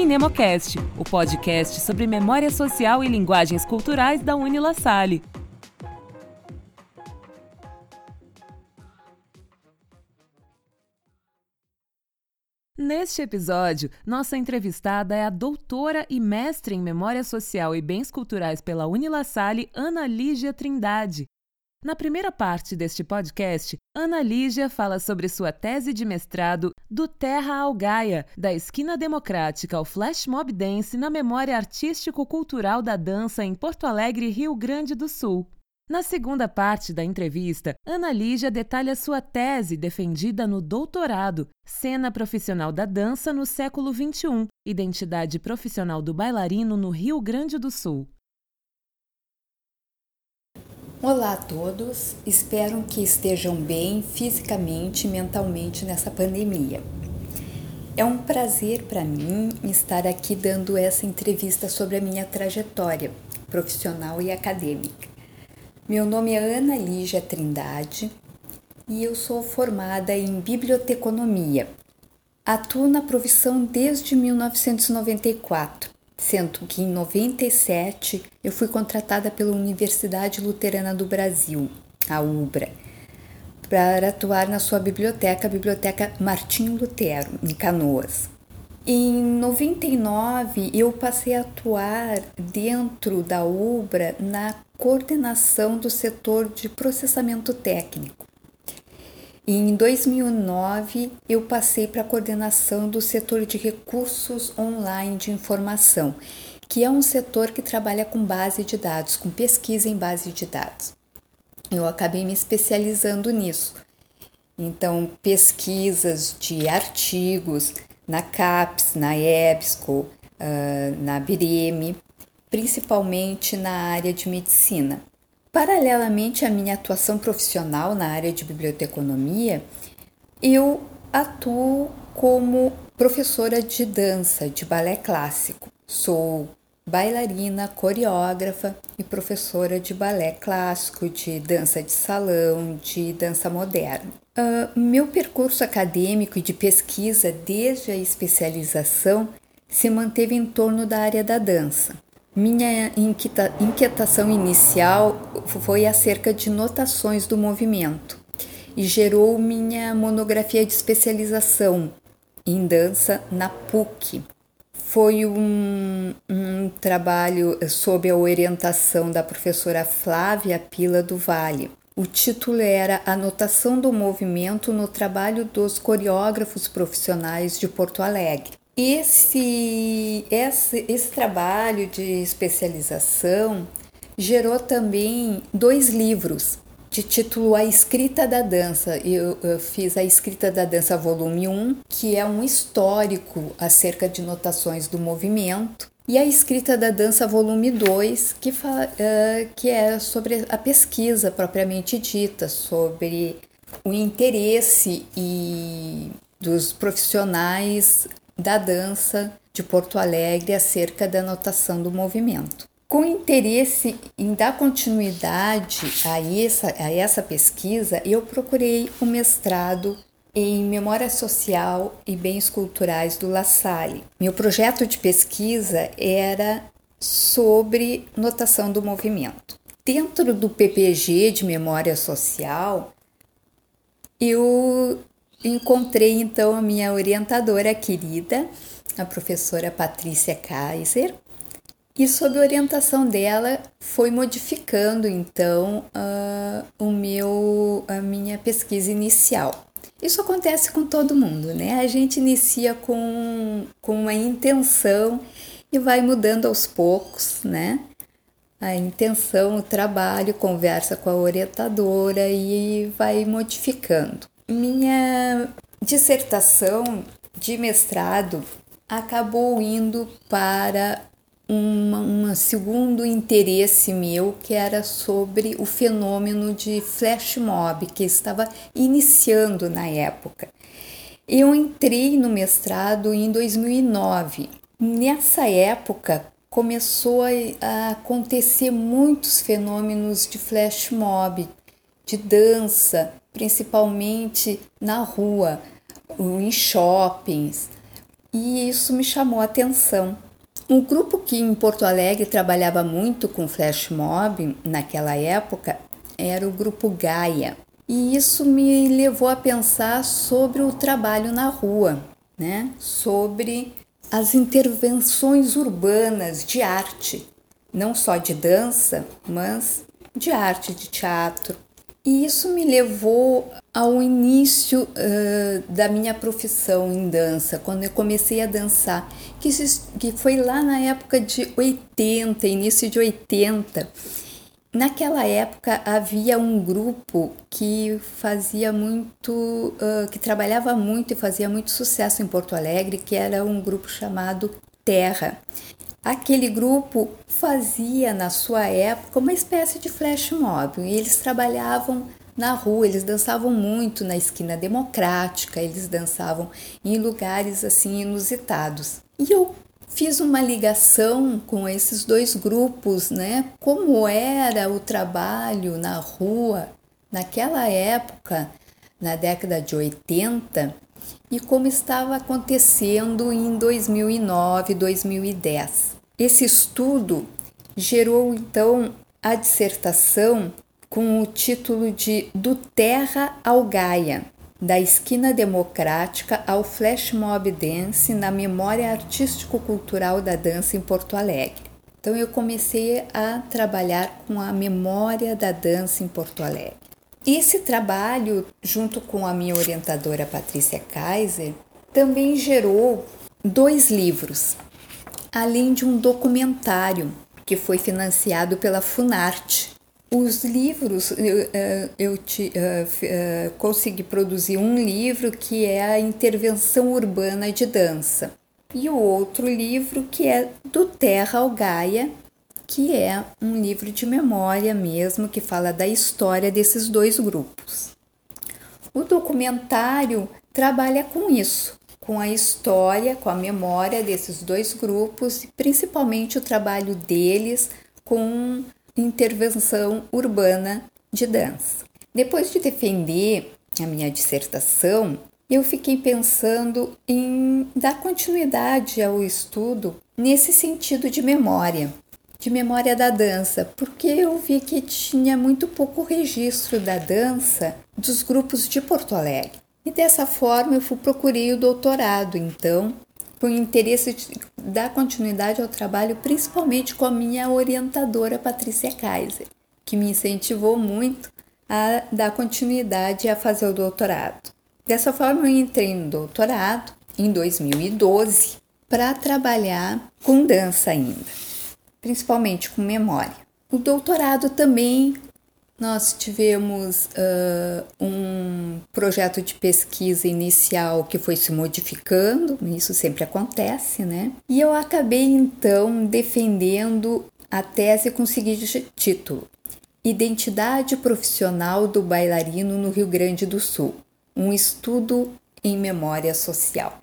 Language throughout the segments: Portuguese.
Minemocast, o podcast sobre memória social e linguagens culturais da Unila Salle. Neste episódio, nossa entrevistada é a doutora e mestre em Memória Social e Bens Culturais pela Unila Salle, Ana Lígia Trindade. Na primeira parte deste podcast, Ana Lígia fala sobre sua tese de mestrado Do Terra ao Gaia, da esquina democrática ao flash mob dance na memória artístico-cultural da dança em Porto Alegre, Rio Grande do Sul. Na segunda parte da entrevista, Ana Lígia detalha sua tese defendida no doutorado, Cena Profissional da Dança no século XXI, Identidade Profissional do Bailarino no Rio Grande do Sul. Olá a todos, espero que estejam bem fisicamente e mentalmente nessa pandemia. É um prazer para mim estar aqui dando essa entrevista sobre a minha trajetória profissional e acadêmica. Meu nome é Ana Lígia Trindade e eu sou formada em biblioteconomia. Atuo na profissão desde 1994 sendo que em 97 eu fui contratada pela Universidade Luterana do Brasil, a UBRA, para atuar na sua biblioteca, a Biblioteca Martinho Lutero, em Canoas. Em 99 eu passei a atuar dentro da UBRA na coordenação do setor de processamento técnico. Em 2009, eu passei para a coordenação do setor de recursos online de informação, que é um setor que trabalha com base de dados, com pesquisa em base de dados. Eu acabei me especializando nisso. Então, pesquisas de artigos na CAPES, na EBSCO, uh, na BIREME, principalmente na área de medicina. Paralelamente à minha atuação profissional na área de biblioteconomia, eu atuo como professora de dança, de balé clássico. Sou bailarina, coreógrafa e professora de balé clássico, de dança de salão, de dança moderna. Uh, meu percurso acadêmico e de pesquisa desde a especialização se manteve em torno da área da dança. Minha inquietação inicial foi acerca de notações do movimento e gerou minha monografia de especialização em dança na PUC. Foi um, um trabalho sob a orientação da professora Flávia Pila do Vale. O título era Anotação do Movimento no Trabalho dos Coreógrafos Profissionais de Porto Alegre. Esse, esse, esse trabalho de especialização gerou também dois livros de título A Escrita da Dança. Eu, eu, fiz A Escrita da Dança, volume 1, que é um histórico acerca de notações do movimento, e A Escrita da Dança, volume 2, que, uh, que é sobre a pesquisa propriamente dita, sobre o interesse e dos profissionais da dança de Porto Alegre acerca da anotação do movimento. Com interesse em dar continuidade a essa, a essa pesquisa, eu procurei o um mestrado em Memória Social e Bens Culturais do La Salle. Meu projeto de pesquisa era sobre notação do movimento. Dentro do PPG de Memória Social, eu Encontrei então a minha orientadora querida, a professora Patrícia Kaiser, e sob orientação dela foi modificando então uh, o meu a minha pesquisa inicial. Isso acontece com todo mundo, né? A gente inicia com, com uma intenção e vai mudando aos poucos, né? A intenção, o trabalho, conversa com a orientadora e vai modificando. Minha dissertação de mestrado acabou indo para um segundo interesse meu, que era sobre o fenômeno de flash mob, que estava iniciando na época. Eu entrei no mestrado em 2009. Nessa época, começou a acontecer muitos fenômenos de flash mob, de dança, principalmente na rua, em shoppings, e isso me chamou a atenção. Um grupo que em Porto Alegre trabalhava muito com flash mob naquela época era o grupo Gaia. E isso me levou a pensar sobre o trabalho na rua, né? Sobre as intervenções urbanas de arte, não só de dança, mas de arte, de teatro. E isso me levou ao início uh, da minha profissão em dança, quando eu comecei a dançar, que, que foi lá na época de 80, início de 80. Naquela época havia um grupo que fazia muito, uh, que trabalhava muito e fazia muito sucesso em Porto Alegre, que era um grupo chamado Terra. Aquele grupo fazia na sua época uma espécie de flash mob. E eles trabalhavam na rua, eles dançavam muito na esquina democrática, eles dançavam em lugares assim inusitados. E eu fiz uma ligação com esses dois grupos, né? Como era o trabalho na rua naquela época, na década de 80, e como estava acontecendo em 2009, 2010. Esse estudo gerou então a dissertação com o título de Do Terra ao Gaia, da esquina democrática ao flash mob dance na memória artístico-cultural da dança em Porto Alegre. Então eu comecei a trabalhar com a memória da dança em Porto Alegre. Esse trabalho, junto com a minha orientadora Patrícia Kaiser, também gerou dois livros, além de um documentário que foi financiado pela Funarte. Os livros, eu, eh, eu te, uh, consegui produzir um livro que é a Intervenção Urbana de Dança, e o outro livro que é Do Terra ao Gaia, que é um livro de memória mesmo, que fala da história desses dois grupos. O documentário trabalha com isso, com a história, com a memória desses dois grupos, principalmente o trabalho deles com intervenção urbana de dança. Depois de defender a minha dissertação, eu fiquei pensando em dar continuidade ao estudo nesse sentido de memória, de memória da dança, porque eu vi que tinha muito pouco registro da dança dos grupos de Porto Alegre. E dessa forma eu fui, procurei o doutorado, então, com o interesse de dar continuidade ao trabalho, principalmente com a minha orientadora Patrícia Kaiser, que me incentivou muito a dar continuidade a fazer o doutorado. Dessa forma eu entrei no doutorado em 2012 para trabalhar com dança ainda principalmente com memória. O doutorado também nós tivemos uh, um projeto de pesquisa inicial que foi se modificando, isso sempre acontece, né? E eu acabei então defendendo a tese com o seguinte título: Identidade profissional do bailarino no Rio Grande do Sul, um estudo em memória social.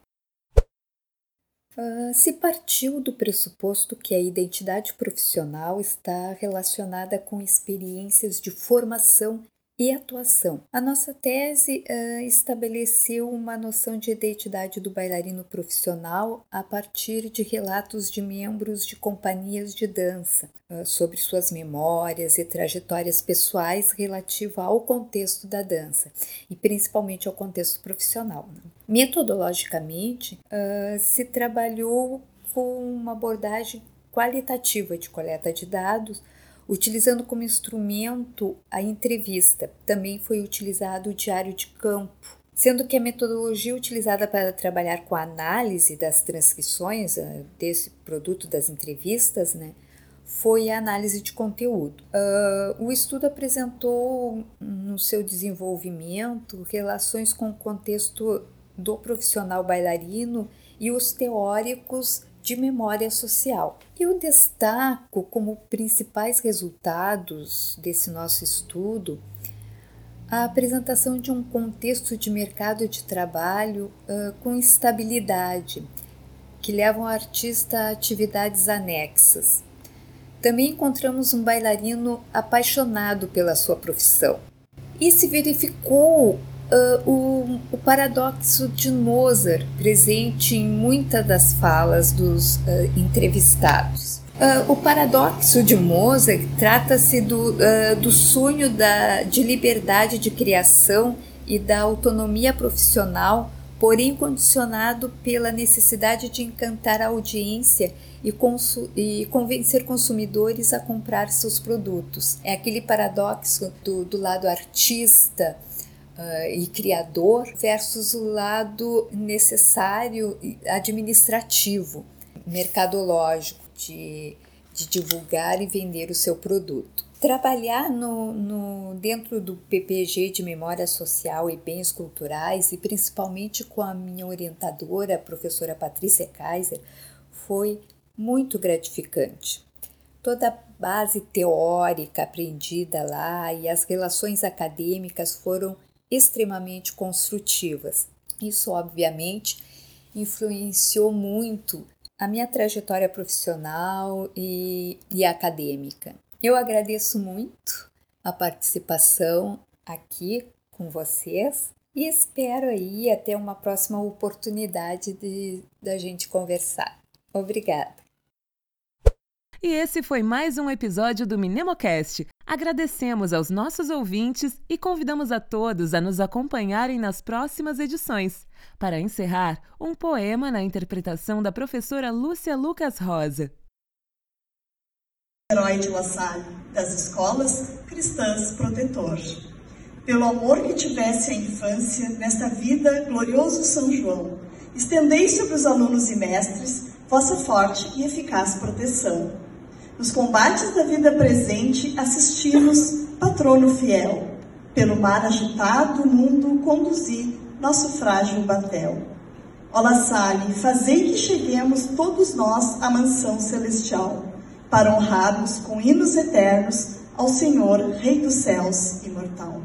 Uh, se partiu do pressuposto que a identidade profissional está relacionada com experiências de formação e atuação. A nossa tese uh, estabeleceu uma noção de identidade do bailarino profissional a partir de relatos de membros de companhias de dança uh, sobre suas memórias e trajetórias pessoais relativa ao contexto da dança e principalmente ao contexto profissional. Né? Metodologicamente, uh, se trabalhou com uma abordagem qualitativa de coleta de dados utilizando como instrumento a entrevista. Também foi utilizado o diário de campo, sendo que a metodologia utilizada para trabalhar com a análise das transcrições uh, desse produto das entrevistas, né, foi a análise de conteúdo. Uh, o estudo apresentou no seu desenvolvimento relações com o contexto do profissional bailarino e os teóricos de memória social. Eu destaco como principais resultados desse nosso estudo a apresentação de um contexto de mercado de trabalho uh, com estabilidade, que leva o artista a atividades anexas. Também encontramos um bailarino apaixonado pela sua profissão. E se verificou uh, o, o, paradoxo de Mozart presente em muitas das falas dos uh, entrevistados. Uh, o paradoxo de Mozart trata-se do, do sonho da, de liberdade de criação e da autonomia profissional, porém condicionado pela necessidade de encantar a audiência e, e, convencer consumidores a comprar seus produtos. É aquele paradoxo do, do lado artista uh, e criador versus o lado necessário administrativo, mercadológico, de, de divulgar e vender o seu produto. Trabalhar no, no, dentro do PPG de Memória Social e Bens Culturais, e principalmente com a minha orientadora, a professora Patrícia Kaiser, foi muito gratificante. Toda a base teórica aprendida lá e as relações acadêmicas foram extremamente construtivas. Isso, obviamente, influenciou muito a minha trajetória profissional e, e acadêmica. Eu agradeço muito a participação aqui com vocês e espero aí até uma próxima oportunidade de da gente conversar. Obrigada. E esse foi mais um episódio do Minemocast. Agradecemos aos nossos ouvintes e convidamos a todos a nos acompanharem nas próximas edições. Para encerrar, um poema na interpretação da professora Lúcia Lucas Rosa. Herói de La Salle, das escolas cristãs protetor. Pelo amor que tivesse a infância, nesta vida, glorioso São João, estendei sobre os alunos e mestres vossa forte e eficaz proteção nos combates da vida presente, assistimos, patrono fiel, pelo mar agitado mundo conduzir nosso frágil batel. Ó La Salle, fazei que cheguemos todos nós à mansão celestial, para honrarmos com hinos eternos ao Senhor, Rei dos céus imortal.